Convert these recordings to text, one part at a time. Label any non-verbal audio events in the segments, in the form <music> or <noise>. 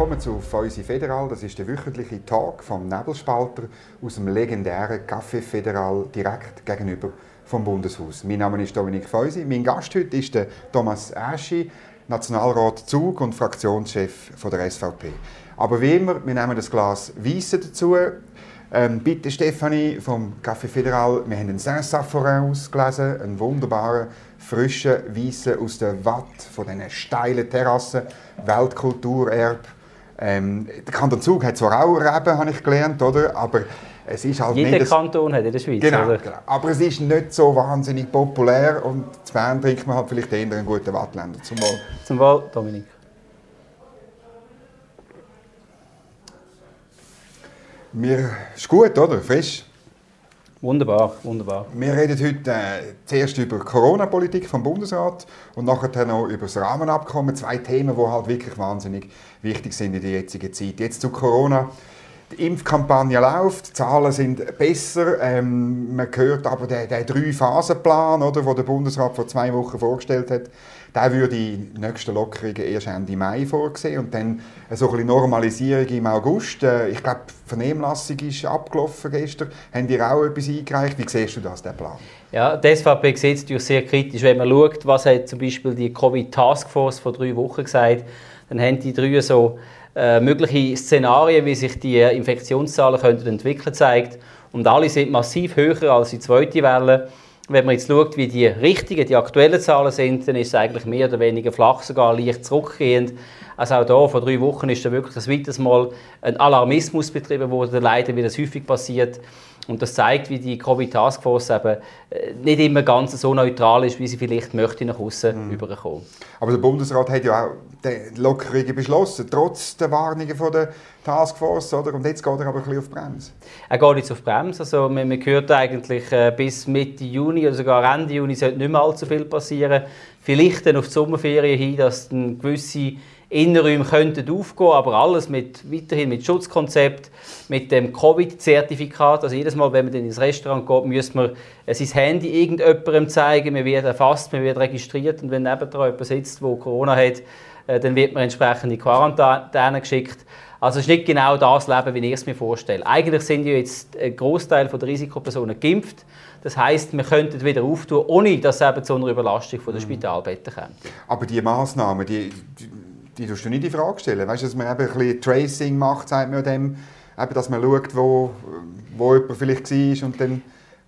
willkommen zu Feusi Federal. Das ist der wöchentliche Talk vom Nebelspalter aus dem legendären Café Federal direkt gegenüber vom Bundeshaus. Mein Name ist Dominik Feusi. Mein Gast heute ist der Thomas Aschi, Nationalrat Zug und Fraktionschef der SVP. Aber wie immer, wir nehmen das Glas Weisse dazu. Ähm, bitte Stefanie vom Café Federal, wir haben einen Saint-Safforin ausgelesen, einen wunderbaren, frischen Weisse aus der Watt von diesen steilen Terrassen, Weltkulturerbe. Ähm, der Kanton Zug hat zwar auch Reben, habe ich gelernt, oder? aber es ist halt Jeder nicht... Kanton hat in der Schweiz, Genau, oder? genau. Aber es ist nicht so wahnsinnig populär und zu Bern trinkt man halt vielleicht eher einen guten Wattländer zum Wohl. Zum Wohl, Dominik. Mir ist gut, oder? Frisch. Wunderbar, wunderbar. Wir reden heute äh, zuerst über Corona-Politik vom Bundesrat und nachher noch über das Rahmenabkommen. Zwei Themen, die halt wirklich wahnsinnig wichtig sind in der jetzigen Zeit. Jetzt zu Corona. Die Impfkampagne läuft, die Zahlen sind besser. Ähm, man hört aber den, den Drei-Phasen-Plan, den der Bundesrat vor zwei Wochen vorgestellt hat, der würde die nächsten Lockerungen erst Ende Mai vorsehen und dann so ein Normalisierung im August. Äh, ich glaube, die Vernehmlassung ist abgelaufen gestern. Haben die auch etwas eingereicht? Wie siehst du das, den Plan? Ja, die SVP sieht es natürlich sehr kritisch. Wenn man schaut, was hat zum Beispiel die Covid-Taskforce vor drei Wochen gesagt, dann haben die drei so äh, mögliche Szenarien, wie sich die äh, Infektionszahlen könnten entwickeln, zeigt. Und alle sind massiv höher als die zweite Welle. Wenn man jetzt schaut, wie die richtigen, die aktuellen Zahlen sind, dann ist es eigentlich mehr oder weniger flach, sogar leicht zurückgehend. Also auch da, vor drei Wochen ist da wirklich ein weiteres Mal ein Alarmismus betrieben worden, leider wie das häufig passiert. Und das zeigt, wie die Covid-Taskforce eben äh, nicht immer ganz so neutral ist, wie sie vielleicht möchte nach außen Mhm. überkommen. Aber der Bundesrat hat ja auch die Lockerungen beschlossen, trotz der Warnungen von der Taskforce. Oder? Und jetzt geht er aber ein bisschen auf die Bremse. Er geht jetzt auf die Bremse. Also, man, man hört eigentlich, äh, bis Mitte Juni oder sogar Ende Juni sollte nicht mehr allzu viel passieren. Vielleicht dann auf die Sommerferien hin, dass dann gewisse Innenräume könnten aufgehen, aber alles mit, weiterhin mit Schutzkonzept, mit dem Covid-Zertifikat. Also jedes Mal, wenn man ins Restaurant geht, muss man äh, sein Handy irgendjemandem zeigen, man wird erfasst, man wird registriert und wenn nebendran jemand sitzt, der Corona hat, äh, dann wird man entsprechend in Quarantäne geschickt. Also es ist nicht genau das Leben, wie ich es mir vorstelle. Eigentlich sind ja jetzt ein Großteil der Risikopersonen geimpft. Das heißt, wir könnten wieder auftun, ohne dass es eben zu einer Überlastung der Spitalbetten kommt. Aber die Massnahmen, die, die, die tust du nicht in Frage stellen. Weißt du, dass man eben ein bisschen Tracing macht, sagt man dem, eben, dass man schaut, wo, wo jemand vielleicht war und dann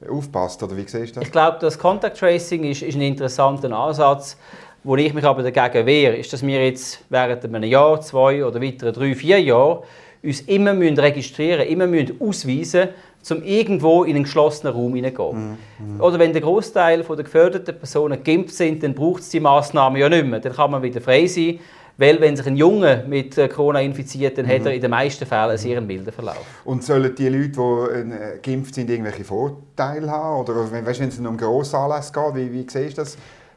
aufpasst. Oder wie siehst du das? Ich glaube, das Contact Tracing ist, ist ein interessanter Ansatz. Wo ich mich aber dagegen wehre, ist, dass wir jetzt während einem Jahr, zwei oder weiteren drei, vier Jahren uns immer müssen registrieren immer müssen ausweisen um irgendwo in einen geschlossenen Raum hineingehen. Oder wenn der Großteil der geförderten Personen geimpft sind, dann braucht es die Massnahmen ja nicht mehr. Dann kann man wieder frei sein, weil wenn sich ein Junge mit äh, Corona infiziert, dann hat er in den meisten Fällen einen sehr milden Verlauf. Und sollen die Leute, die äh, geimpft sind, irgendwelche Vorteile haben? Oder wenn, weißt, wenn es um grosse Anlässe geht, wie, wie siehst du das?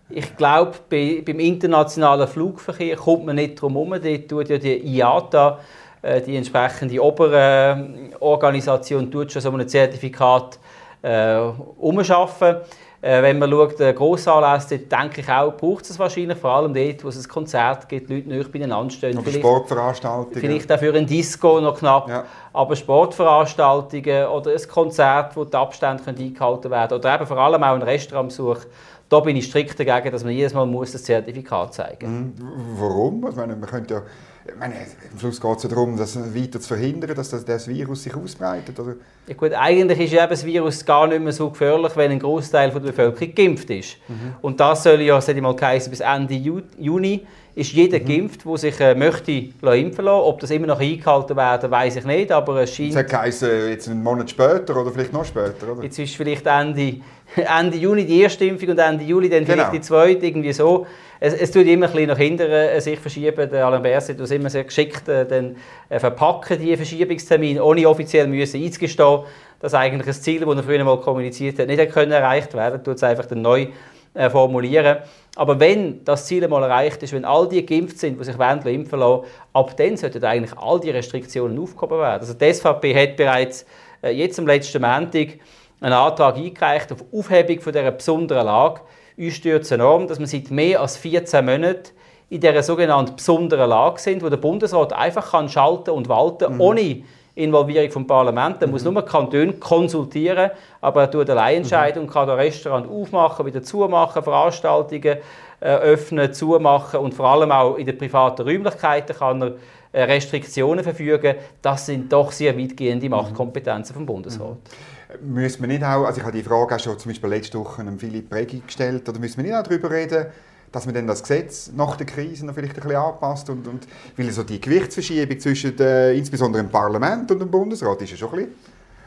Ich glaube, bei, beim internationalen Flugverkehr kommt man nicht drum herum. Dort tut ja die IATA, äh, die entsprechende Oberorganisation, tut schon so ein Zertifikat äh, umschaffen. Äh, wenn man schaut, äh, Grossanlässe, denke ich auch, braucht es wahrscheinlich vor allem dort, wo es ein Konzert gibt, Leute nicht beieinander stehen. Oder Sportveranstaltungen? Vielleicht auch für ein Disco noch knapp. Ja. Aber Sportveranstaltungen oder ein Konzert, wo die Abstände können eingehalten werden oder eben vor allem auch ein Restaurantbesuch, da bin ich strikt dagegen, dass man jedes Mal muss das Zertifikat zeigen muss. Mhm. Warum? Ich meine, man könnte ja, ich meine, am Schluss geht es ja darum, das weiter zu verhindern, dass das, das Virus sich ausbreitet. Oder? Ja gut, eigentlich ist ja eben das Virus gar nicht mehr so gefährlich, wenn ein Großteil der Bevölkerung geimpft ist. Und das soll ja, sag ich mal, geheißen, bis Ende Ju Juni ist jeder geimpft, der sich äh, möchte impfen lassen. Ob das immer noch eingehalten werden, weiß ich nicht, aber es scheint... Es hat geheißen, jetzt einen Monat später oder vielleicht noch später, oder? Jetzt ist vielleicht Ende, <laughs> Ende Juni die erste Impfung und Ende Juli dann vielleicht Genau. die zweite, irgendwie so. Es, es tut immer ein bisschen nach hinten äh, sich verschieben. Der Alain Berset tut es immer sehr geschickt äh, dann, äh, verpacken, die Verschiebungstermine, ohne offiziell müssen einzugestehen, dass eigentlich ein Ziel, das er früher mal kommuniziert hat, nicht können erreicht werden tut es einfach dann neu äh, formulieren. Aber wenn das Ziel einmal erreicht ist, wenn all die geimpft sind, die sich wollen, impfen lassen, ab dann sollten eigentlich all die Restriktionen aufgehoben werden. Also die SVP hat bereits äh, jetzt am letzten Montag einen Antrag eingereicht auf Aufhebung von dieser besonderen Lage. Uns stört es enorm, dass man seit mehr als 14 Monaten in dieser sogenannten besonderen Lage sind, wo der Bundesrat einfach kann schalten und walten, mhm. ohne Involvierung vom Parlament. Er mhm. muss nur Kanton konsultieren, aber er tut allein entscheiden mhm. und kann das Restaurant aufmachen, wieder zumachen, Veranstaltungen äh, öffnen, zumachen und vor allem auch in den privaten Räumlichkeiten kann er äh, Restriktionen verfügen. Das sind doch sehr weitgehende mhm. Machtkompetenzen vom Bundesrat. Mhm. Müssen wir nicht auch, also ich habe die Frage auch schon zum Beispiel letzte Woche einem Philipp Regi gestellt, oder müssen wir nicht auch darüber reden, dass man dann das Gesetz nach der Krise noch vielleicht ein bisschen anpasst und, und weil so die Gewichtsverschiebung zwischen äh, insbesondere dem Parlament und dem Bundesrat ist ja schon ein bisschen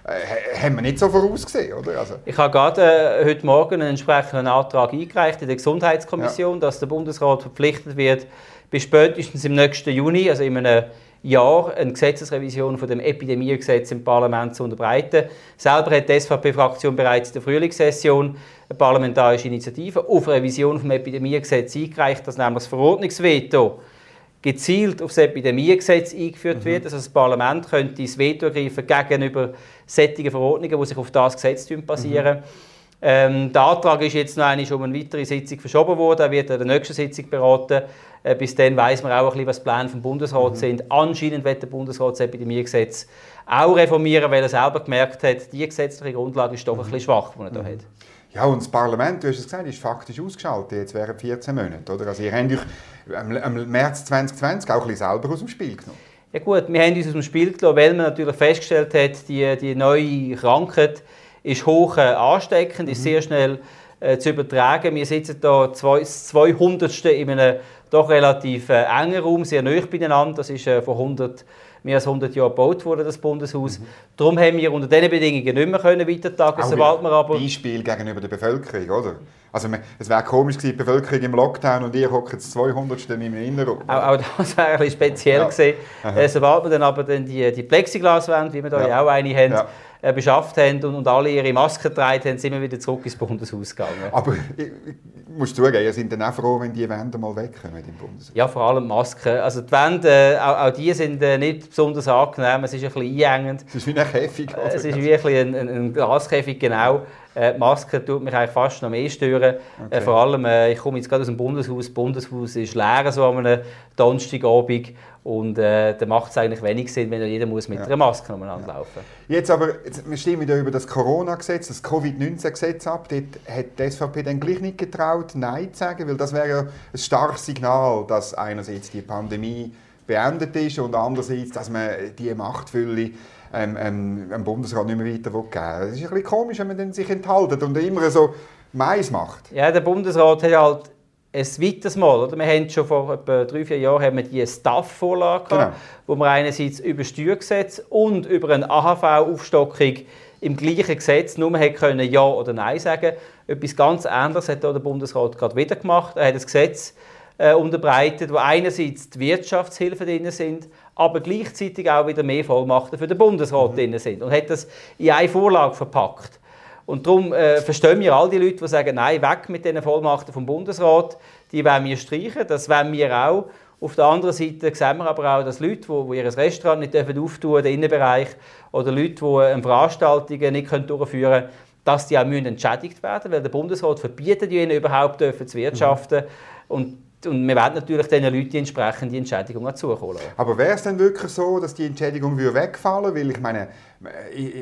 äh, haben wir nicht so vorausgesehen, oder? Also. Ich habe gerade äh, heute Morgen einen entsprechenden Antrag eingereicht in der Gesundheitskommission, ja. dass der Bundesrat verpflichtet wird, bis spätestens im nächsten Juni, also in einem Jahr, eine Gesetzesrevision von dem Epidemiegesetz im Parlament zu unterbreiten. Selber hat die SVP-Fraktion bereits in der Frühlingssession eine parlamentarische Initiative auf Revision vom Epidemiegesetz eingereicht, dass nämlich das Verordnungsveto gezielt auf das Epidemiegesetz eingeführt mhm. wird. Also das Parlament könnte das Veto ergreifen gegenüber sättigen Verordnungen, die sich auf das Gesetz basieren. Mhm. Ähm, der Antrag ist jetzt noch einmal um eine weitere Sitzung verschoben worden. Er wird an der nächsten Sitzung beraten. Äh, bis dann weiß man auch ein bisschen, was die Pläne vom Bundesrat mhm. sind. Anscheinend wird der Bundesrat das Epidemiegesetz auch reformieren, weil er selber gemerkt hat, die gesetzliche Grundlage ist doch ein bisschen schwach, die er da mhm. hat. Ja, und das Parlament, du hast es gesagt, ist faktisch ausgeschaltet jetzt während 14 Monaten. Oder? Also ihr habt euch im März 2020 auch ein bisschen selber aus dem Spiel genommen. Ja gut, wir haben uns aus dem Spiel genommen, weil man natürlich festgestellt hat, die, die neue Krankheit ist hoch äh, ansteckend, mhm. ist sehr schnell äh, zu übertragen. Wir sitzen hier zwei, das 200. in einem doch relativ äh, engen Raum, sehr nah beieinander. Das ist äh, vor 100 mehr als 100 Jahren gebaut worden, das Bundeshaus. Mhm. Darum haben wir unter diesen Bedingungen nicht mehr können weitertagen sobald wir aber... Beispiel gegenüber der Bevölkerung, oder? Also es wäre komisch gewesen, die Bevölkerung im Lockdown und ihr hockt jetzt 200 in meinem Inneren. Auch, auch <laughs> das wäre ein bisschen speziell ja. gewesen. Äh, sobald wir dann aber dann die, die Plexiglaswände, wie wir da ja. auch eine haben, ja äh, beschafft haben und, alle ihre Masken getragen haben, sind wir wieder zurück ins Bundeshaus gegangen. Aber ich, ich muss zugeben, ihr seid dann auch froh, wenn die Wände mal wegkommen im Bundeshaus. Ja, vor allem Masken. Also die Wände, äh, auch, auch, die sind nicht besonders angenehm, es ist ein bisschen einengend. Es ist wie ein Käfig. Äh, es ist wie ein, ein, ein Glaskäfig, genau. Äh, die Maske tut mich eigentlich fast noch mehr stören. Okay. Äh, vor allem, äh, ich komme jetzt gerade aus dem Bundeshaus. Das Bundeshaus ist leer so an einem Donnerstagabend. Und äh, da macht es eigentlich wenig Sinn, wenn jeder muss mit ja. einer Maske umeinander laufen muss. Jetzt aber, jetzt, wir stimmen ja über das Corona-Gesetz, das Covid-19-Gesetz ab. Dort hat die SVP dann gleich nicht getraut, Nein zu sagen, weil das wäre ja ein starkes Signal, dass einerseits die Pandemie beendet ist und andererseits, dass man die Machtfülle ähm, ähm, dem Bundesrat nicht mehr weiter geben will. Es ist ein bisschen komisch, wenn man sich enthalten und immer so Mais macht. Ja, der Bundesrat hat halt ein weiteres Mal, oder? wir haben schon vor etwa drei, vier Jahren haben wir die Staff-Vorlage genau. wo wir einerseits über Steuergesetz und über eine AHV-Aufstockung im gleichen Gesetz nur man können Ja oder Nein sagen. Etwas ganz anderes hat der Bundesrat gerade wieder gemacht. Er hat ein Gesetz äh, unterbreitet, wo einerseits die Wirtschaftshilfen drin sind, aber gleichzeitig auch wieder mehr Vollmachten für den Bundesrat mhm. drin sind und hat das in eine Vorlage verpackt. Und darum äh, verstehen wir all die Leute, die sagen, nein, weg mit diesen Vollmachten vom Bundesrat, die wollen wir streichen, das wollen wir auch. Auf der anderen Seite sehen wir aber auch, dass Leute, die, die ihr Restaurant nicht auftun dürfen, den Innenbereich, oder Leute, die äh, Veranstaltungen nicht durchführen können, dass die auch entschädigt werden müssen, weil der Bundesrat verbietet ihnen überhaupt dürfen zu wirtschaften. Mhm. Und und wir werden natürlich diesen Leuten die entsprechende Entschädigung auch zukommen Aber wäre es denn wirklich so, dass die Entschädigung wegfallen würde? Weil ich meine,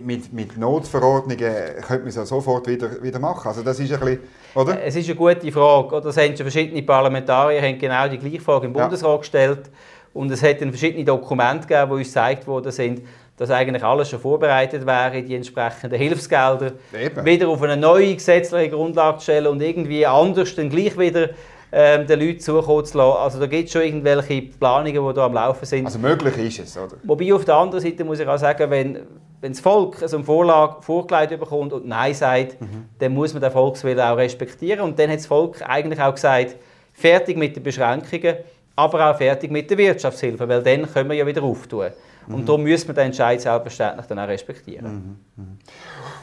mit, mit Notverordnungen könnte man es ja sofort wieder, wieder machen. Also das ist ein bisschen, oder? Es ist eine gute Frage. Das haben schon verschiedene Parlamentarier haben genau die gleiche Frage im Bundesrat ja. gestellt. Und es hat verschiedene Dokumente gegeben, die uns gezeigt worden sind, dass eigentlich alles schon vorbereitet wäre, die entsprechenden Hilfsgelder Eben. wieder auf eine neue gesetzliche Grundlage zu stellen und irgendwie anders dann gleich wieder ähm, den Leuten zukommen zu lassen. Also da gibt es schon irgendwelche Planungen, die da am Laufen sind. Also möglich ist es, oder? Wobei auf der anderen Seite muss ich auch sagen, wenn, wenn das Volk so eine Vorlage vorgelegt bekommt und Nein sagt, mhm. dann muss man den Volkswillen auch respektieren. Und dann hat das Volk eigentlich auch gesagt, fertig mit den Beschränkungen, aber auch fertig mit der Wirtschaftshilfe, weil dann können wir ja wieder auftun. Mhm. Und darum müssen wir den Entscheid selbstverständlich dann auch respektieren. Mhm. mhm.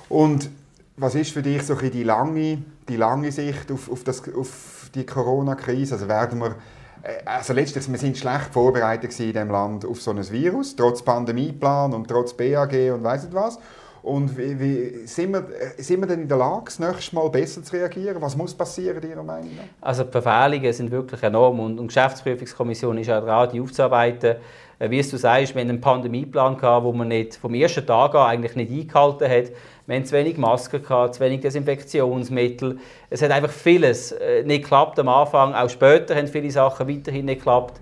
Und was ist für dich so die lange, die lange Sicht auf, auf, das, auf die Corona-Krise? Also werden wir äh, also letztlich, wir sind schlecht vorbereitet in diesem Land auf so ein Virus, trotz Pandemieplan und trotz BAG und weiss nicht was. Und wie, wie, sind, wir, äh, sind wir denn in der Lage, das nächste Mal besser zu reagieren? Was muss passieren, Ihrer Meinung nach? Also die Verfehlungen sind wirklich enorm und die Geschäftsprüfungskommission ist auch dran, die aufzuarbeiten. Äh, wie du sagst, wir hatten einen Pandemieplan, gehabt, wo man nicht vom ersten Tag an eigentlich nicht eingehalten hat. Wir hatten zu wenig Masken, gehabt, zu wenig Desinfektionsmittel. Es hat einfach vieles äh, nicht geklappt am Anfang. Auch später haben viele Sachen weiterhin nicht geklappt.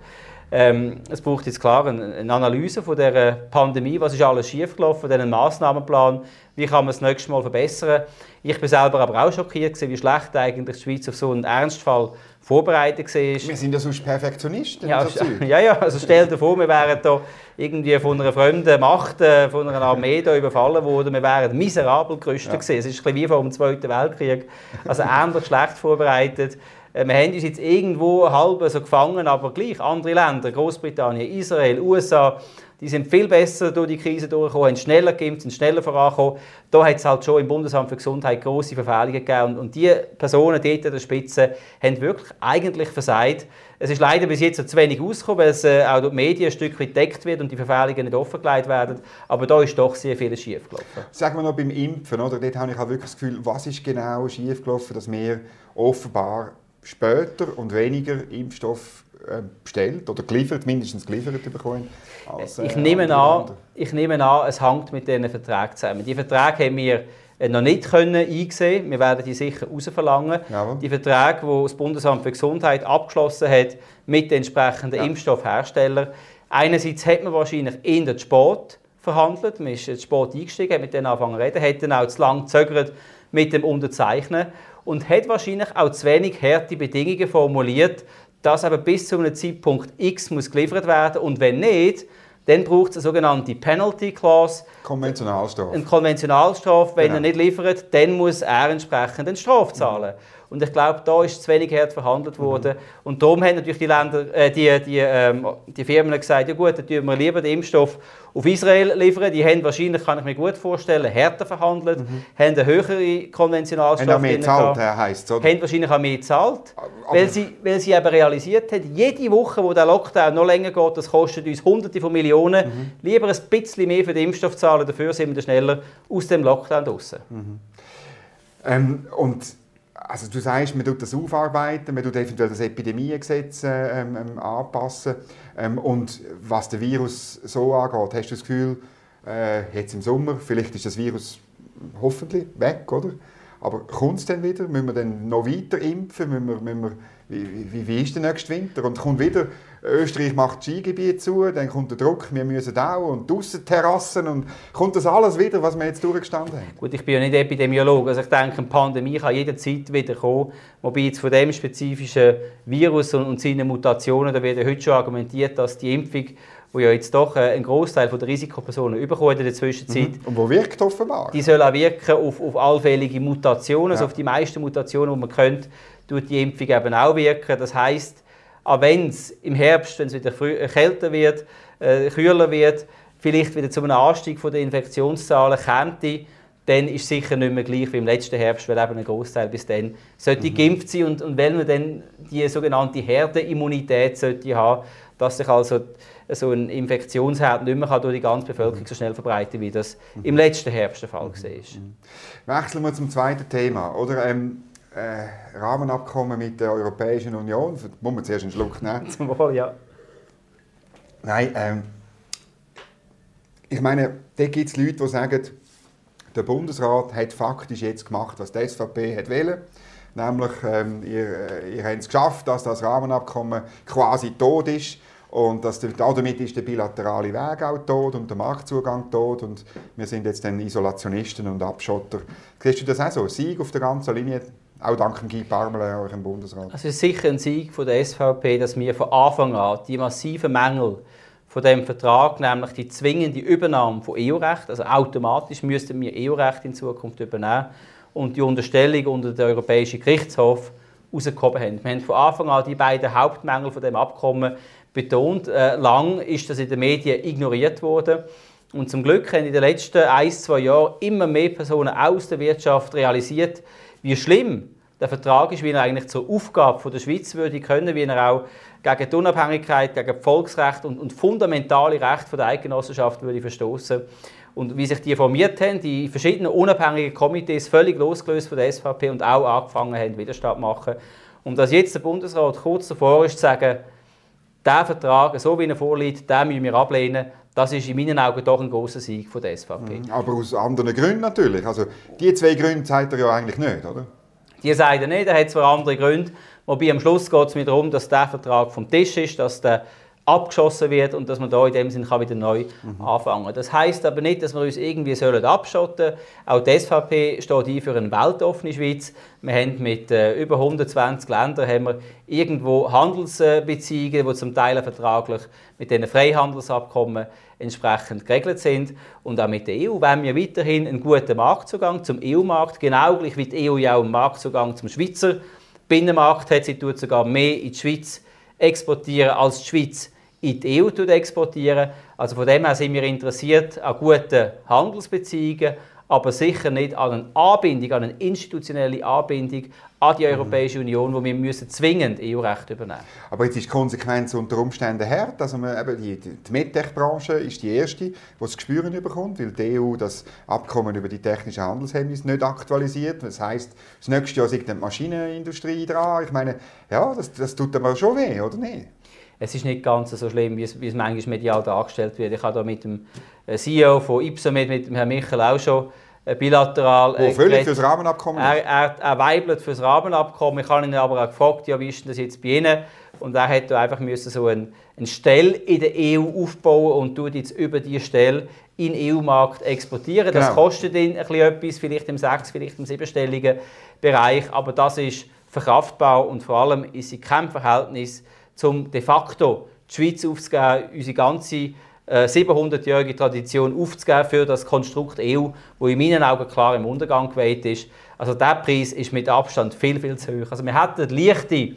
Ähm, es braucht jetzt klar eine, Analyse von der Pandemie, was ist alles schiefgelaufen, einen Maßnahmenplan, wie kann man es nächstes Mal verbessern. Ich bin selber aber auch schockiert, wie schlecht eigentlich die Schweiz auf so einen Ernstfall vorbereitet war. Wir sind ja sonst Perfektionisten. Ja, so <laughs> ja, ja, also stell dir vor, wir wären da irgendwie von einer fremden Macht, äh, von einer Armee da überfallen worden, wir wären miserabel gerüstet ja. gewesen. Es ist ein wie vor dem Zweiten Weltkrieg, also ähnlich schlecht vorbereitet. Äh, wir haben uns jetzt irgendwo halb so gefangen, aber gleich andere Länder, Großbritannien, Israel, USA, die sind viel besser durch die Krise durchgekommen, haben schneller geimpft, sind schneller vorangekommen. Da hat es halt schon im Bundesamt für Gesundheit große Verfehlungen gegeben. Und, und die Personen dort an der Spitze haben wirklich eigentlich versagt. Es ist leider bis jetzt zu wenig rausgekommen, weil es äh, auch durch die Medien ein Stück weit gedeckt wird und die Verfehlungen nicht offengelegt werden. Aber da ist doch sehr viel schiefgelaufen. Sagen wir noch beim Impfen, oder? dort habe ich auch wirklich das Gefühl, was ist genau schiefgelaufen, dass wir offenbar später und weniger Impfstoff bestellt oder geliefert, mindestens geliefert bekommen. Als, äh, ich, nehme an, ich nehme an, es hängt mit diesen Verträgen zusammen. Die Verträge haben wir äh, noch nicht können eingesehen. Wir werden die sicher rausverlangen. Jawohl. Die Verträge, die das Bundesamt für Gesundheit abgeschlossen hat mit den entsprechenden ja. Impfstoffherstellern. Einerseits hat man wahrscheinlich in den Sport verhandelt. Man ist ins Sport eingestiegen, hat mit denen angefangen zu reden, hat dann auch zu lange gezögert mit dem Unterzeichnen und hat wahrscheinlich auch zu wenig harte Bedingungen formuliert, dass aber bis zu einem Zeitpunkt X muss geliefert werden und wenn nicht, dann braucht es eine sogenannte Penalty Clause. Konventionalstrafe. Eine Konventionalstrafe. Wenn genau. er nicht liefert, dann muss er entsprechend eine Strafe zahlen. Mhm. Und ich glaube, da ist zu wenig hart verhandelt mhm. worden. Mhm. Und darum haben natürlich die, Länder, äh, die, die, ähm, die Firmen gesagt, ja gut, dann tun wir lieber den Impfstoff auf Israel liefern. Die haben wahrscheinlich, kann ich mir gut vorstellen, härter verhandelt, mhm. haben eine höhere Konventionalstrafe. Haben mehr gezahlt, heisst oder? Haben wahrscheinlich auch mehr gezahlt, weil sie, weil sie eben realisiert haben, jede Woche, wo der Lockdown noch länger geht, das kostet uns Hunderte von Millionen. Mhm. Lieber ein bisschen mehr für den Impfstoff zahlen, dafür sind wir schneller aus dem Lockdown draußen. Mhm. Ähm, und also du sagst, man tut das aufarbeiten, man tut eventuell das Epidemiegesetz äh, ähm, ähm, anpassen. Ähm, und was den Virus so angeht, hast du das Gefühl, äh, jetzt im Sommer, vielleicht ist das Virus hoffentlich weg, oder? Aber kommt es dann wieder? Müssen wir dann noch weiter impfen? Müssen wir, müssen wir, wie, wie, wie ist der nächste Winter? Und kommt wieder Österreich macht das Skigebiet zu, dann kommt der Druck, wir müssen auch und draussen Terrassen und kommt das alles wieder, was wir jetzt durchgestanden haben? Gut, ich bin ja nicht Epidemiologe, also ich denke, eine Pandemie kann jederzeit wieder kommen, wobei jetzt von dem spezifischen Virus und, und seinen Mutationen, da wird ja heute schon argumentiert, dass die Impfung wo ja jetzt doch äh, ein Großteil der Risikopersonen überkommen in der Zwischenzeit. Mhm. Und wo wirkt offenbar? Die soll auch wirken auf, auf allfällige Mutationen, also ja. also auf die meisten Mutationen, die man könnte, tut die Impfung eben auch wirken. Das heißt, auch wenn es im Herbst, wenn es wieder äh, kälter wird, äh, kühler wird, vielleicht wieder zu einem Anstieg der Infektionszahlen kommt, dann ist es sicher nicht mehr gleich wie im letzten Herbst, weil eben ein Großteil bis dann sollte mhm. geimpft sein und, und wenn man dann die sogenannte Herdenimmunität sollte haben, dass sich also so ein Infektionsherd nicht mehr durch die ganze Bevölkerung so schnell verbreiten wie das mhm. im letzten Herbst der Fall war. Mhm. Wechseln wir zum zweiten Thema. Oder, ähm, äh, Rahmenabkommen mit der Europäischen Union. Da muss man zuerst einen Schluck nehmen. <laughs> Zum Wohl, ja. Nein, ähm, ich meine, da gibt es Leute, die sagen, der Bundesrat hat faktisch jetzt gemacht, was die SVP hat wollen. Nämlich, ähm, ihr, äh, ihr habt es geschafft, dass das Rahmenabkommen quasi tot ist. Und dass damit ist der bilaterale Weg auch tot und der Marktzugang tot. Und wir sind jetzt dann Isolationisten und Abschotter. Siehst du das auch so? Sieg auf der ganzen Linie auch dank Guy Parmelin, auch im Bundesrat. Also es ist sicher ein Sieg von der SVP, dass wir von Anfang an die massiven Mängel von dem Vertrag, nämlich die zwingende Übernahme von EU-Recht, also automatisch müssten wir EU-Recht in Zukunft übernehmen und die Unterstellung unter den Europäischen Gerichtshof rausgehoben haben. Wir haben von Anfang an die beiden Hauptmängel von dem Abkommen betont. Äh, lang ist das in den Medien ignoriert worden. Und zum Glück haben in den letzten ein, zwei Jahren immer mehr Personen aus der Wirtschaft realisiert, wie schlimm der Vertrag ist, wie er eigentlich zur Aufgabe der Schweiz würde können, wie er auch gegen die Unabhängigkeit, gegen das Volksrecht und, und fundamentale Rechte der Eidgenossenschaft würde verstoßen. Und wie sich die formiert haben, die verschiedenen unabhängigen Komitees, völlig losgelöst von der SVP und auch angefangen haben, Widerstand zu machen. Und dass jetzt der Bundesrat kurz davor ist, zu sagen, der Vertrag, so wie er vorliegt, den müssen wir ablehnen, das ist in meinen Augen doch ein großer Sieg von der SVP. Mhm. Aber aus anderen Gründen natürlich. Also die zwei Gründe zeigt er ja eigentlich nicht, oder? Die sagen nicht, er hat zwar andere Gründe, wobei am Schluss geht es mir darum, dass der Vertrag vom Tisch ist, dass der abgeschossen wird und dass man da in dem Sinne wieder neu mhm. anfangen Das heißt aber nicht, dass wir uns irgendwie sollen abschotten sollen. Auch die SVP steht ein für eine weltoffene Schweiz. Wir haben mit äh, über 120 Ländern haben wir irgendwo Handelsbeziehungen, die zum Teil vertraglich mit diesen Freihandelsabkommen entsprechend geregelt sind. Und auch mit der EU wollen wir weiterhin einen guten Marktzugang zum EU-Markt, genau gleich wie die EU ja auch einen Marktzugang zum Schweizer Binnenmarkt hat. Sie tut sogar mehr in die Schweiz exportieren, als die Schweiz in die EU exportieren. Also von dem her sind wir interessiert an guten Handelsbeziehungen, aber sicher nicht an einer Anbindung, an eine institutionelle Anbindung an die Europäische mhm. Union, wo wir müssen zwingend EU-Recht übernehmen Aber jetzt ist die Konsequenz unter Umständen hart. Also man, eben die, die MedTech-Branche ist die erste, die das Gespür bekommt, weil die EU das Abkommen über die technischen Handelshemmnisse nicht aktualisiert. Das heißt, das nächste Jahr sind die Maschinenindustrie dran. Ich meine, ja, das, das tut aber schon weh, oder nicht? Es ist nicht ganz so schlimm, wie es, wie es manchmal medial dargestellt wird. Ich habe da mit dem äh, CEO von Ipsomed, mit dem Herrn Michael, auch schon äh, bilateral. Wo völlig fürs Rahmenabkommen er, er, er weibelt fürs Rahmenabkommen. Ich habe ihn aber auch gefragt, ja, wie ist denn das jetzt bei Ihnen? Und er hätte einfach müssen so eine, eine Stelle in der EU aufbauen und tut jetzt über diese Stelle in den EU-Markt exportieren. Das genau. kostet ihn ein bisschen etwas, vielleicht im sechs-, vielleicht im siebenstelligen Bereich, aber das ist verkraftbar und vor allem ist es kein Verhältnis um de facto die Schweiz aufzugeben, unsere ganze äh, 700-jährige Tradition aufzugeben für das Konstrukt EU, wo in meinen Augen klar im Untergang geweiht ist. Also der Preis ist mit Abstand viel, viel zu hoch. Also wir hätten leichte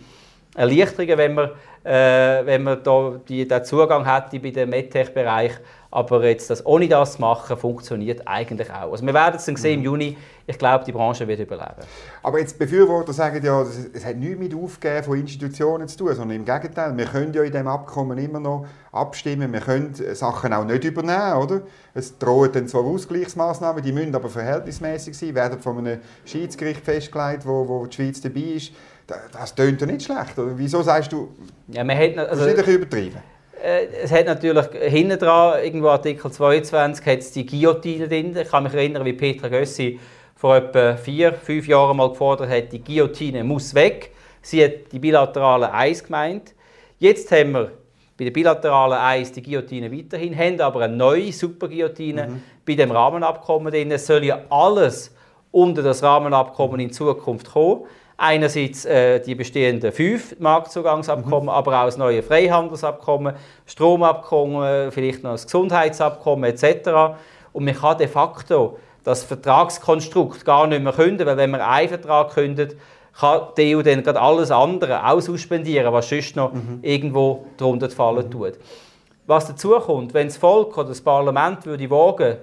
Erleichterungen, wenn wir, äh, wenn wir da die, den Zugang hätten bei dem MedTech-Bereich. Aber jetzt das ohne das zu machen, funktioniert eigentlich auch. Also wir werden es dann sehen im mhm. Juni. Ich glaube, die Branche wird überleben. Aber jetzt Befürworter sagen ja, es hat nichts mit Aufgeben von Institutionen zu tun, sondern im Gegenteil. Wir können ja in diesem Abkommen immer noch abstimmen. Wir können Sachen auch nicht übernehmen, oder? Es drohen dann zwar Ausgleichsmaßnahmen, die müssen aber verhältnismäßig sein, werden von einem Schiedsgericht festgelegt, wo, wo die Schweiz dabei ist. Das, tönt ja nicht schlecht. Oder? Wieso sagst du, ja, man hat, also, das ist nicht übertrieben? Äh, es hat natürlich hinten dran, irgendwo Artikel 22, hat es die Guillotine drin. Ich kann mich erinnern, wie Petra Gössi vor etwa vier, fünf Jahren mal gefordert hat, die Guillotine muss weg. Sie hat die bilaterale Eis gemeint. Jetzt haben wir bei der bilateralen Eis die Guillotine weiterhin, haben aber eine neue Super-Guillotine mhm. bei dem Rahmenabkommen drin. Es soll ja alles unter das Rahmenabkommen in Zukunft kommen. Einerseits äh, die bestehenden fünf Marktzugangsabkommen, mhm. aber auch das neue Freihandelsabkommen, Stromabkommen, vielleicht noch das Gesundheitsabkommen etc. Und man kann de facto das Vertragskonstrukt gar nicht mehr künden, weil wenn man einen Vertrag kündet, kann die EU dann gerade alles andere auch suspendieren, was sonst noch mhm. irgendwo darunter fallen mhm. tut. Was dazu kommt, wenn das Volk oder das Parlament würde wagen,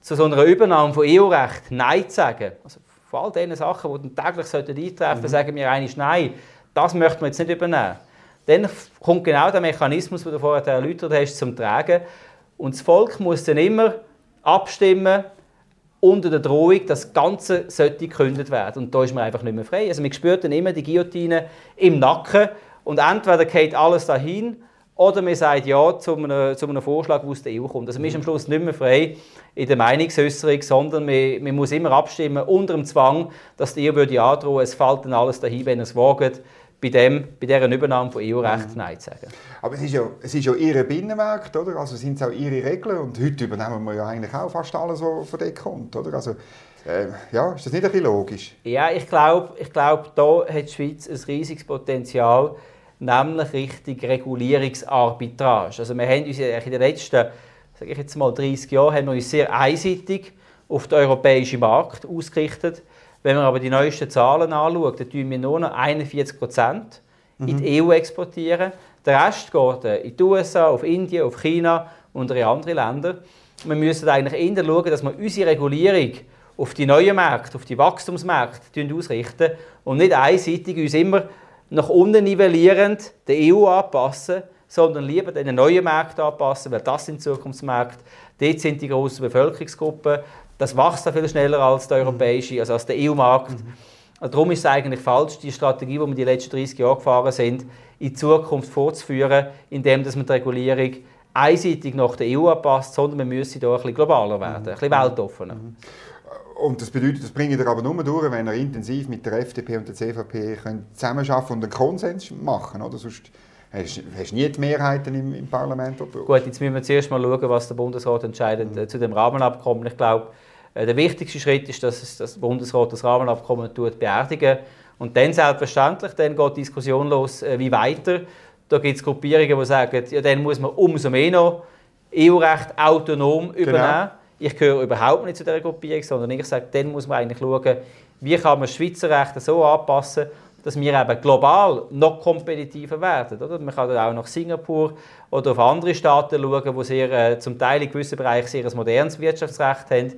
zu so einer Übernahme von EU-Recht Nein zu sagen, also von all diesen Sachen, die dann täglich eintreffen sollten, mhm. sagen wir eigentlich Nein, das möchten wir jetzt nicht übernehmen. Dann kommt genau der Mechanismus, den du vorher erläutert hast, zum Tragen. Und das Volk muss dann immer abstimmen unter der Drohung, dass das Ganze sollte gekündigt werden. Und da ist man einfach nicht mehr frei. Also man spürt dann immer die Guillotine im Nacken und entweder geht alles dahin oder man sagt Ja zu einem, zu einem Vorschlag, der aus der EU kommt. Also man ist am Schluss nicht mehr frei in der Meinungsäußerung, sondern man, man muss immer abstimmen unter dem Zwang, dass die EU würde androhen, es fällt dann alles dahin, wenn es wagt, bei, dem, bei dieser Übernahme von EU-Recht mhm. Nein zu sagen. Aber es ist, ja, es ist ja Ihr Binnenmarkt, oder? Also sind es auch Ihre Regeln und heute übernehmen wir ja eigentlich auch fast alles, was von dort kommt, oder? Also, äh, ja, ist das nicht ein bisschen logisch? Ja, ich glaube, ich glaub, da hat die Schweiz ein riesiges Potenzial, nämlich Richtung Regulierungsarbitrage. Also wir haben uns in den letzten sage ich jetzt mal 30 Jahren haben wir uns sehr einseitig auf den europäischen Markt ausgerichtet. Wenn man aber die neuesten Zahlen anschaut, dann tun wir nur noch 41 Prozent in die mhm. EU exportieren. Der Rest geht in die USA, auf Indien, auf China und in andere Länder. Wir müssen eigentlich eher schauen, dass wir unsere Regulierung auf die neuen Märkte, auf die Wachstumsmärkte ausrichten und nicht einseitig uns immer nach unten nivellierend der EU anpassen, sondern lieber den neuen Märkten anpassen, weil das sind Zukunftsmärkte. Dort sind die grossen Bevölkerungsgruppen. Das wächst viel schneller als der europäische, also als der EU-Markt. Mhm. Also darum ist es eigentlich falsch, die Strategie, die wir die letzten 30 Jahre gefahren sind, in Zukunft fortzuführen, indem dass man die Regulierung einseitig nach der EU anpasst, sondern wir müssen hier ein bisschen globaler werden, ein bisschen weltoffener. Mhm. Und das bedeutet, das bringt ihr aber nur durch, wenn ihr intensiv mit der FDP und der CVP zusammenarbeiten und einen Konsens machen oder? Sonst hast du nie die Mehrheiten im, im Parlament. Gut, jetzt müssen wir zuerst mal schauen, was der Bundesrat entscheidet mhm. zu dem Rahmenabkommen. Ich glaube, äh, der wichtigste Schritt ist, dass das Bundesrat das Rahmenabkommen tut, beerdigen und dann selbstverständlich dann geht die Diskussion los, äh, wie weiter. Da gibt es Gruppierungen, die sagen, ja, dann muss man umso mehr noch EU-Recht autonom genau. übernehmen. Genau. Ich gehöre überhaupt nicht zu dieser Gruppierung, sondern ich sage, dann muss man eigentlich schauen, wie kann man Schweizer Recht so anpassen, dass wir eben global noch kompetitiver werden. Oder? Man kann auch nach Singapur oder auf andere Staaten schauen, die sehr, äh, zum Teil in gewissen Bereichen sehr ein modernes Wirtschaftsrecht haben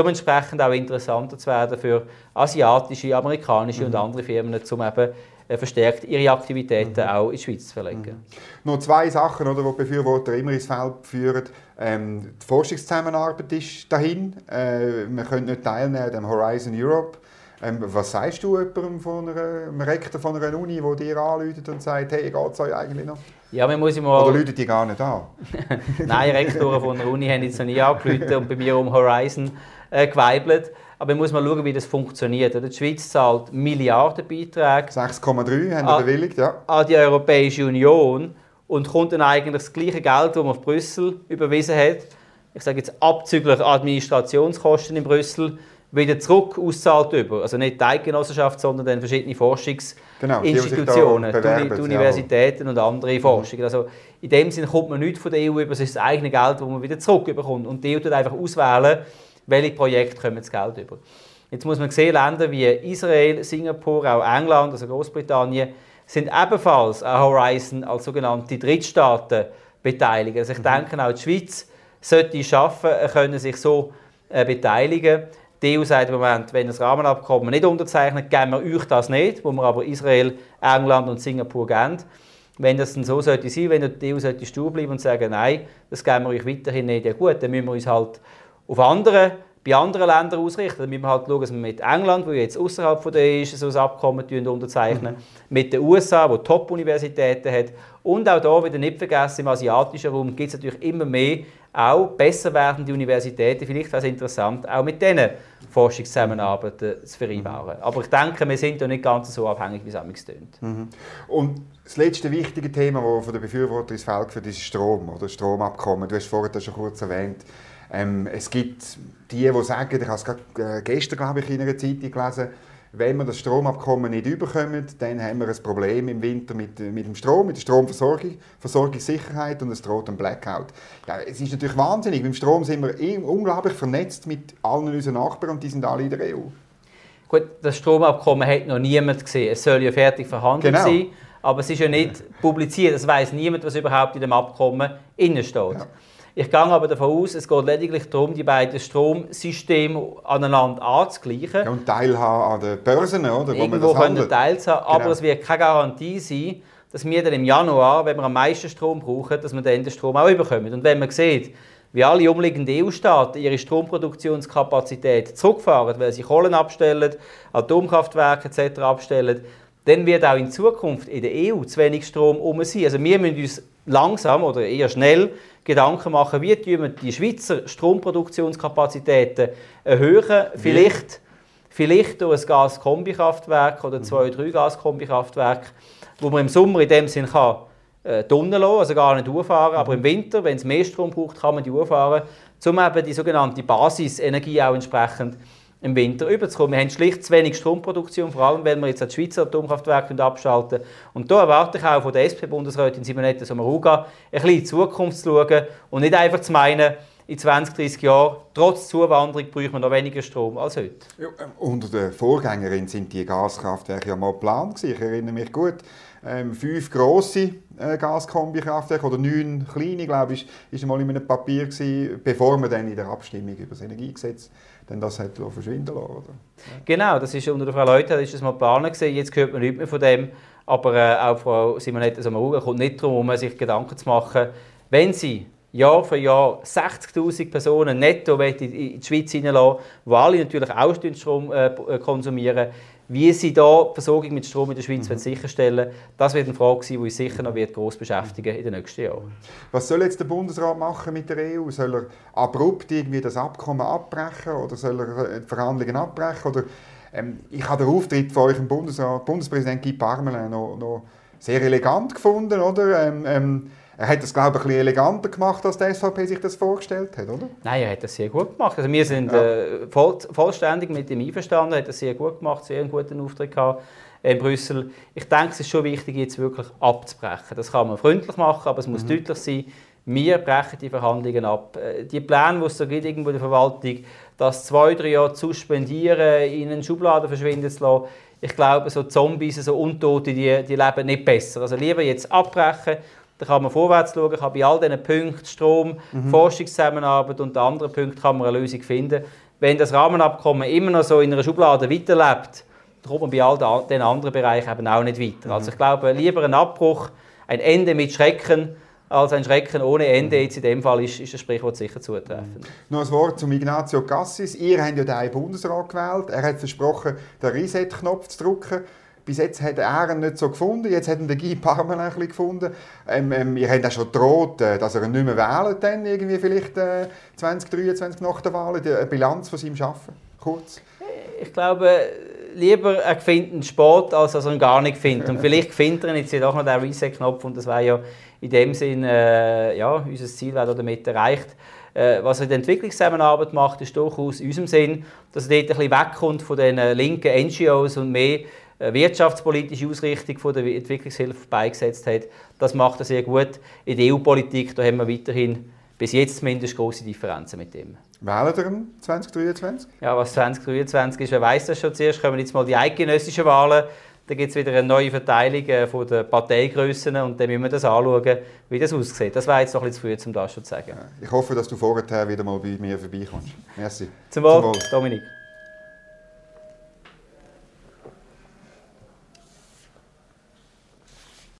um entsprechend auch interessanter zu werden für asiatische, amerikanische mhm. und andere Firmen, um eben verstärkt ihre Aktivitäten mhm. auch in die Schweiz zu verlegen. Mhm. Noch zwei Sachen, oder, die Befürworter immer ins Feld führen. Ähm, die Forschungszusammenarbeit ist dahin. Äh, wir können nicht teilnehmen an dem Horizon Europe. Ähm, was sagst du jemandem von einer, einem Rektor von einer Uni, der dir anruft und sagt, hey, geht es euch eigentlich noch? Ja, man muss mal... Oder läutet die gar nicht an? <laughs> Nein, Rektoren von einer Uni haben jetzt noch nie angerufen und bei mir um Horizon äh, geweibelt. Aber man muss mal schauen, wie das funktioniert. Die Schweiz zahlt Milliardenbeiträge. 6,3 haben wir bewilligt, ja. An die Europäische Union und kommt dann eigentlich das gleiche Geld, das man auf Brüssel überwiesen hat, ich sage jetzt abzüglich Administrationskosten in Brüssel, wieder zurück auszahlt über. Also nicht die Eidgenossenschaft, sondern dann verschiedene Forschungsinstitutionen, genau, die, die, Universitäten ja. und andere Forschungen. Also in dem Sinne kommt man nicht von der EU über, es ist das eigene Geld, das man wieder zurückbekommt. Und die EU tut einfach auswählen, welche Projekte kommen das Geld über. Jetzt muss man sehen, Länder wie Israel, Singapur, auch England, also Großbritannien, sind ebenfalls an Horizon als sogenannte Drittstaaten beteiligt. Also ich mhm. denke, auch die Schweiz sollte es schaffen, können sich so äh, beteiligen. Die EU sagt im Moment, wenn das Rahmenabkommen nicht unterzeichnet, geben wir euch das nicht, wo wir aber Israel, England und Singapur geben. Wenn das dann so sollte sein, wenn die EU sollte stur bleiben und sagen, nein, das geben wir euch weiterhin nicht, ja gut, dann müssen wir uns halt auf andere, bei anderen Ländern ausrichten. Dann müssen wir halt schauen, dass wir mit England, wo jetzt außerhalb von der EU ist, so ein Abkommen unterzeichnen, mhm. mit den USA, wo Top-Universitäten hat und auch da wieder nicht vergessen, im asiatischen Raum gibt es natürlich immer mehr auch besser werdende Universitäten. Vielleicht wäre es interessant, auch mit diesen Forschungszusammenarbeiten zu vereinbaren. Aber ich denke, wir sind ja nicht ganz so abhängig, wie es amigs tönt. Mhm. Und das letzte wichtige Thema, das von den Befürwortern ins Feld führt, ist Strom oder Stromabkommen. Du hast vorhin schon kurz erwähnt. Ähm, es gibt die, die sagen, ich habe es äh, gestern glaube ich, in einer Zeitung gelesen, wenn wir das Stromabkommen nicht überkommen, dann haben wir ein Problem im Winter mit, mit dem Strom, mit der Stromversorgung, Versorgungssicherheit und es droht ein Blackout. Ja, es ist natürlich wahnsinnig. Dem Strom sind wir unglaublich vernetzt mit allen unseren Nachbarn und die sind alle in der EU. Gut, das Stromabkommen hat noch niemand gesehen. Es soll ja fertig verhandelt genau. sein, aber es ist ja nicht publiziert. Es weiß niemand, was überhaupt in dem Abkommen innen steht. Ja. Ich gehe aber davon aus, es geht lediglich darum, die beiden Stromsysteme aneinander anzugleichen. Ja, und teilhaben an den Börsen, oder? Irgendwo können Teils haben, aber genau. es wird keine Garantie sein, dass wir dann im Januar, wenn wir am meisten Strom brauchen, dass wir dann den Strom auch überkommen. Und wenn man sieht, wie alle umliegenden EU-Staaten ihre Stromproduktionskapazität zurückfahren, weil sie Kohlen abstellen, Atomkraftwerke etc. abstellen, dann wird auch in Zukunft in der EU zu wenig Strom um sein. Also wir müssen uns langsam oder eher schnell Gedanken machen, wie wir die Schweizer Stromproduktionskapazitäten erhöhen. Vielleicht, vielleicht durch ein Gaskombikraftwerk oder zwei, drei Gaskombikraftwerke, wo man im Sommer in dem Sinn kann, äh, Tunnel lassen, also gar nicht durchfahren, aber im Winter, wenn es mehr Strom braucht, kann man die durchfahren, um eben die sogenannte Basisenergie auch entsprechend im Winter überzukommen. Wir haben schlicht zu wenig Stromproduktion, vor allem wenn wir jetzt das Schweizer Atomkraftwerk abschalten. Und da erwarte ich auch von der SP-Bundesrätin Simonetta Sommaruga, ein bisschen in die Zukunft zu schauen und nicht einfach zu meinen, in 20, 30 Jahren, trotz Zuwanderung, braucht man noch weniger Strom als heute. Ja, ähm, unter der Vorgängerin sind die Gaskraftwerke ja mal geplant. Ich erinnere mich gut. Ähm, fünf grosse äh, Gaskombikraftwerke oder neun kleine, glaube ich, ist mal in einem Papier gewesen, bevor man dann in der Abstimmung über das Energiegesetz dann das hat verschwinden lassen. Oder? Genau, das ist unter der Frau Leute ist das mal geplant. Jetzt hört man nicht mehr von dem, aber äh, auch Frau Simonetta Sommaruga kommt nicht darum, sich Gedanken zu machen, wenn sie Jahr für Jahr 60'000 Personen netto in die Schweiz hineinlassen, die alle natürlich auch Strom äh, konsumieren. Wie sie da die Versorgung mit Strom in der Schweiz mhm. sicherstellen das wird eine Frage sein, die uns sicher noch wird gross beschäftigen in den nächsten Jahren. Was soll jetzt der Bundesrat machen mit der EU? Soll er abrupt irgendwie das Abkommen abbrechen oder soll er äh, die Verhandlungen abbrechen? Oder, ähm, ich habe den Auftritt von eurem Bundesrat, Bundespräsident Guy Parmelin noch, noch sehr elegant gefunden, oder? Ähm, ähm, er hat das, glaube ich, ein bisschen eleganter gemacht, als die SVP sich das vorgestellt hat, oder? Nein, er hat das sehr gut gemacht. Also wir sind ja. äh, voll, vollständig mit ihm einverstanden. Er hat das sehr gut gemacht, sehr einen guten Auftritt gehabt in Brüssel. Ich denke, es ist schon wichtig, jetzt wirklich abzubrechen. Das kann man freundlich machen, aber es muss mhm. deutlich sein, wir brechen die Verhandlungen ab. Äh, die Pläne, die es so gibt irgendwo in der Verwaltung, das zwei, drei Jahre zu suspendieren, in einen Schubladen verschwinden zu lassen, ich glaube, so Zombies, so Untote, die, die leben nicht besser. Also lieber jetzt abbrechen da kann man vorwärts schauen, kann bei all diesen Punkten Strom, mhm. Forschungszusammenarbeit und anderen Punkten kann man eine Lösung finden. Wenn das Rahmenabkommen immer noch so in einer Schublade weiterlebt, dann kommt man bei all den anderen Bereichen eben auch nicht weiter. Mhm. Also ich glaube, lieber ein Abbruch, ein Ende mit Schrecken, als ein Schrecken ohne Ende. Jetzt in dem Fall ist, ist das Sprichwort sicher zutreffend. Mhm. Noch ein Wort zum Ignazio Cassis. Ihr habt ja den Bundesrat gewählt. Er hat versprochen, den Reset-Knopf zu drücken. Bis jetzt hat er ihn nicht so gefunden, jetzt hat ihn der Guy Parmelin ein bisschen gefunden. Ähm, ähm, ihr habt auch schon gedroht, äh, dass er ihn nicht mehr wählen dann irgendwie vielleicht äh, 2023 nach der Wahl, die Bilanz von seinem Arbeiten, kurz. Ich glaube, lieber er findet einen Sport, als dass er ihn gar nicht findet. Und <laughs> vielleicht findet er jetzt doch noch den Reset-Knopf und das wäre ja in dem Sinn, äh, ja, unser Ziel wäre damit erreicht. Äh, was er in der Entwicklungszusammenarbeit macht, ist durchaus in unserem Sinn, dass er dort ein bisschen wegkommt von den linken NGOs und mehr äh, wirtschaftspolitische Ausrichtung von der Entwicklungshilfe beigesetzt hat. Das macht er sehr gut. In der EU-Politik da haben wir weiterhin bis jetzt zumindest große Differenzen mit dem. Wählen Sie 2023? Ja, was 2023 ist, wer weiß das schon zuerst. Kommen jetzt mal die eidgenössischen Wahlen. Da gibt es wieder eine neue Verteilung äh, von der Parteigrössen und dann müssen wir das anschauen, wie das aussieht. Das wäre jetzt noch ein bisschen zu früh, um das schon zu sagen. Ich hoffe, dass du vorher wieder mal bei mir vorbeikommst. Merci. Zum Wohl, Zum Wohl. Dominik.